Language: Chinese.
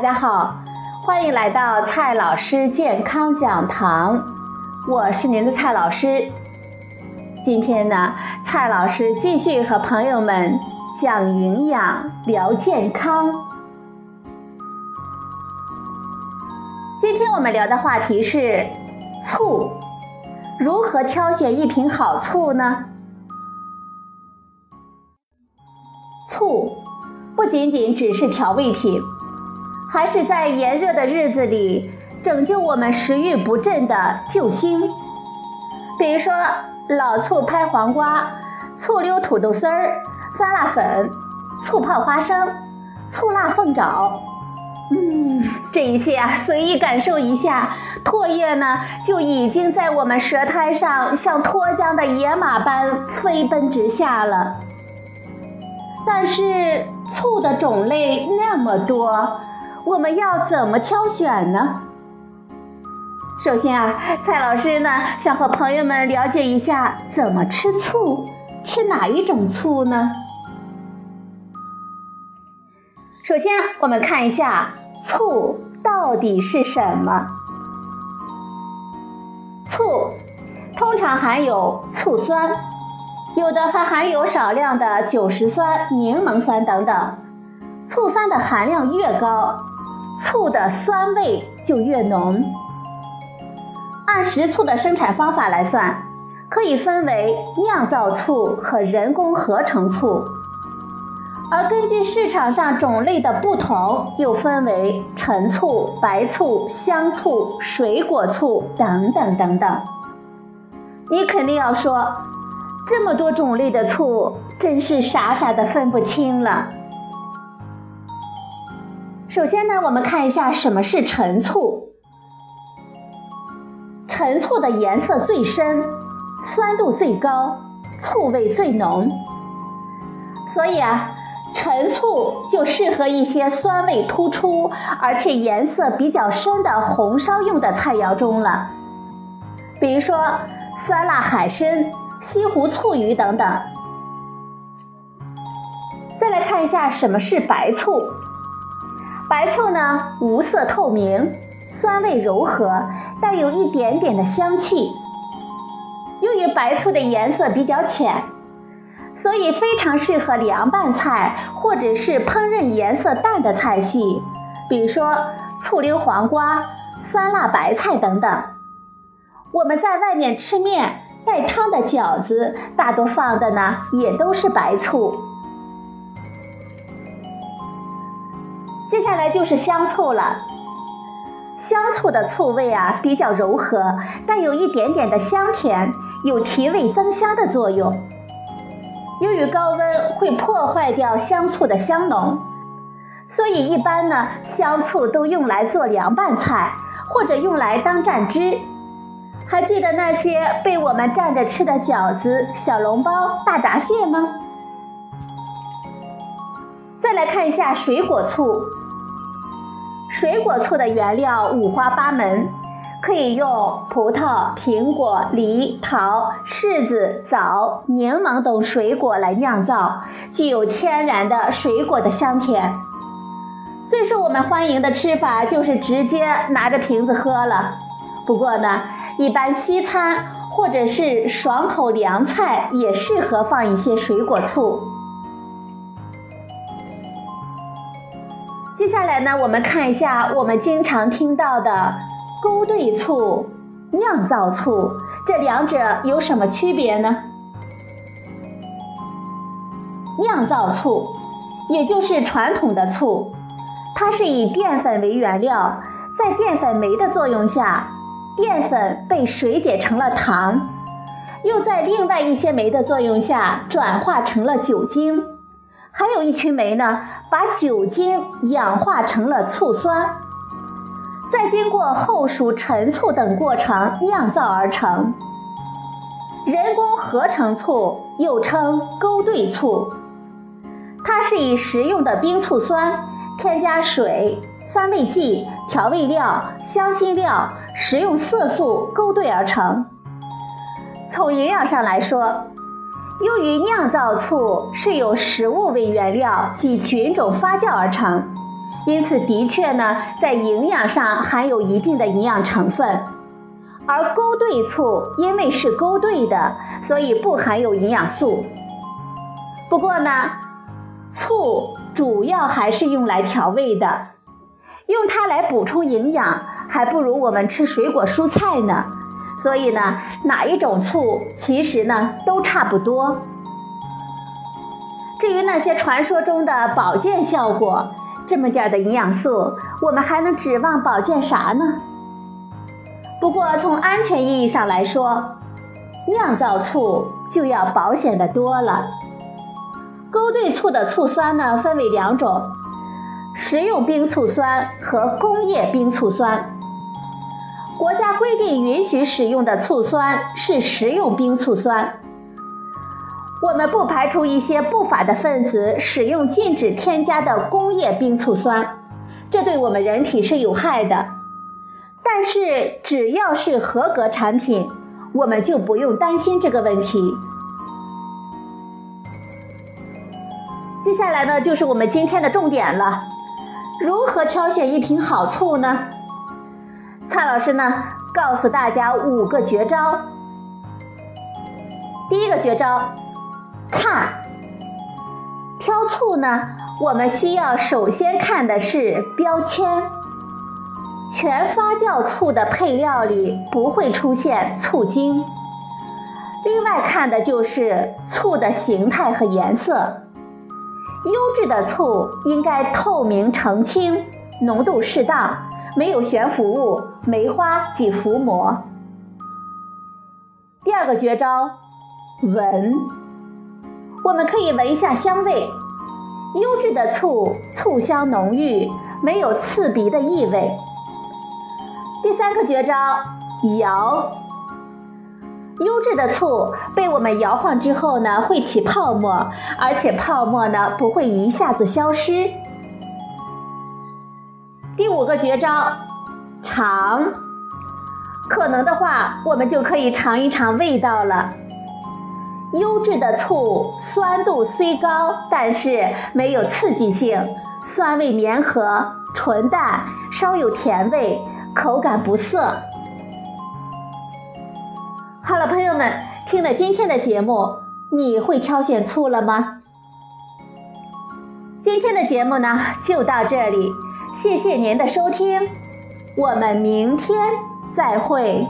大家好，欢迎来到蔡老师健康讲堂，我是您的蔡老师。今天呢，蔡老师继续和朋友们讲营养、聊健康。今天我们聊的话题是醋，如何挑选一瓶好醋呢？醋不仅仅只是调味品。还是在炎热的日子里拯救我们食欲不振的救星。比如说老醋拍黄瓜、醋溜土豆丝儿、酸辣粉、醋泡花生、醋辣凤爪。嗯，这一切啊，随意感受一下，唾液呢就已经在我们舌苔上像脱缰的野马般飞奔直下了。但是醋的种类那么多。我们要怎么挑选呢？首先啊，蔡老师呢想和朋友们了解一下怎么吃醋，吃哪一种醋呢？首先，我们看一下醋到底是什么。醋通常含有醋酸，有的还含有少量的酒石酸、柠檬酸等等。醋酸的含量越高。醋的酸味就越浓。按食醋的生产方法来算，可以分为酿造醋和人工合成醋。而根据市场上种类的不同，又分为陈醋、白醋、香醋、水果醋等等等等。你肯定要说，这么多种类的醋，真是傻傻的分不清了。首先呢，我们看一下什么是陈醋。陈醋的颜色最深，酸度最高，醋味最浓。所以啊，陈醋就适合一些酸味突出而且颜色比较深的红烧用的菜肴中了。比如说酸辣海参、西湖醋鱼等等。再来看一下什么是白醋。白醋呢，无色透明，酸味柔和，带有一点点的香气。由于白醋的颜色比较浅，所以非常适合凉拌菜或者是烹饪颜色淡的菜系，比如说醋溜黄瓜、酸辣白菜等等。我们在外面吃面带汤的饺子，大多放的呢也都是白醋。接下来就是香醋了。香醋的醋味啊比较柔和，带有一点点的香甜，有提味增香的作用。由于高温会破坏掉香醋的香浓，所以一般呢香醋都用来做凉拌菜，或者用来当蘸汁。还记得那些被我们蘸着吃的饺子、小笼包、大闸蟹吗？再来看一下水果醋。水果醋的原料五花八门，可以用葡萄、苹果、梨、桃、柿子、枣、柠檬等水果来酿造，具有天然的水果的香甜。最受我们欢迎的吃法就是直接拿着瓶子喝了。不过呢，一般西餐或者是爽口凉菜也适合放一些水果醋。来呢，我们看一下我们经常听到的勾兑醋、酿造醋，这两者有什么区别呢？酿造醋，也就是传统的醋，它是以淀粉为原料，在淀粉酶的作用下，淀粉被水解成了糖，又在另外一些酶的作用下转化成了酒精。还有一群酶呢，把酒精氧化成了醋酸，再经过后熟陈醋等过程酿造而成。人工合成醋又称勾兑醋，它是以食用的冰醋酸添加水、酸味剂、调味料、香辛料、食用色素勾兑而成。从营养上来说，由于酿造醋是由食物为原料及菌种发酵而成，因此的确呢，在营养上含有一定的营养成分。而勾兑醋因为是勾兑的，所以不含有营养素。不过呢，醋主要还是用来调味的，用它来补充营养，还不如我们吃水果蔬菜呢。所以呢，哪一种醋其实呢都差不多。至于那些传说中的保健效果，这么点的营养素，我们还能指望保健啥呢？不过从安全意义上来说，酿造醋就要保险的多了。勾兑醋的醋酸呢，分为两种：食用冰醋酸和工业冰醋酸。国家规定允许使用的醋酸是食用冰醋酸。我们不排除一些不法的分子使用禁止添加的工业冰醋酸，这对我们人体是有害的。但是只要是合格产品，我们就不用担心这个问题。接下来呢，就是我们今天的重点了：如何挑选一瓶好醋呢？蔡老师呢，告诉大家五个绝招。第一个绝招，看。挑醋呢，我们需要首先看的是标签。全发酵醋的配料里不会出现醋精。另外看的就是醋的形态和颜色。优质的醋应该透明澄清，浓度适当，没有悬浮物、梅花及浮魔。第二个绝招，闻。我们可以闻一下香味。优质的醋醋香浓郁，没有刺鼻的异味。第三个绝招，摇。优质的醋被我们摇晃之后呢，会起泡沫，而且泡沫呢不会一下子消失。第五个绝招，尝。可能的话，我们就可以尝一尝味道了。优质的醋酸度虽高，但是没有刺激性，酸味绵和，纯淡，稍有甜味。口感不涩。好了，朋友们，听了今天的节目，你会挑选醋了吗？今天的节目呢，就到这里，谢谢您的收听，我们明天再会。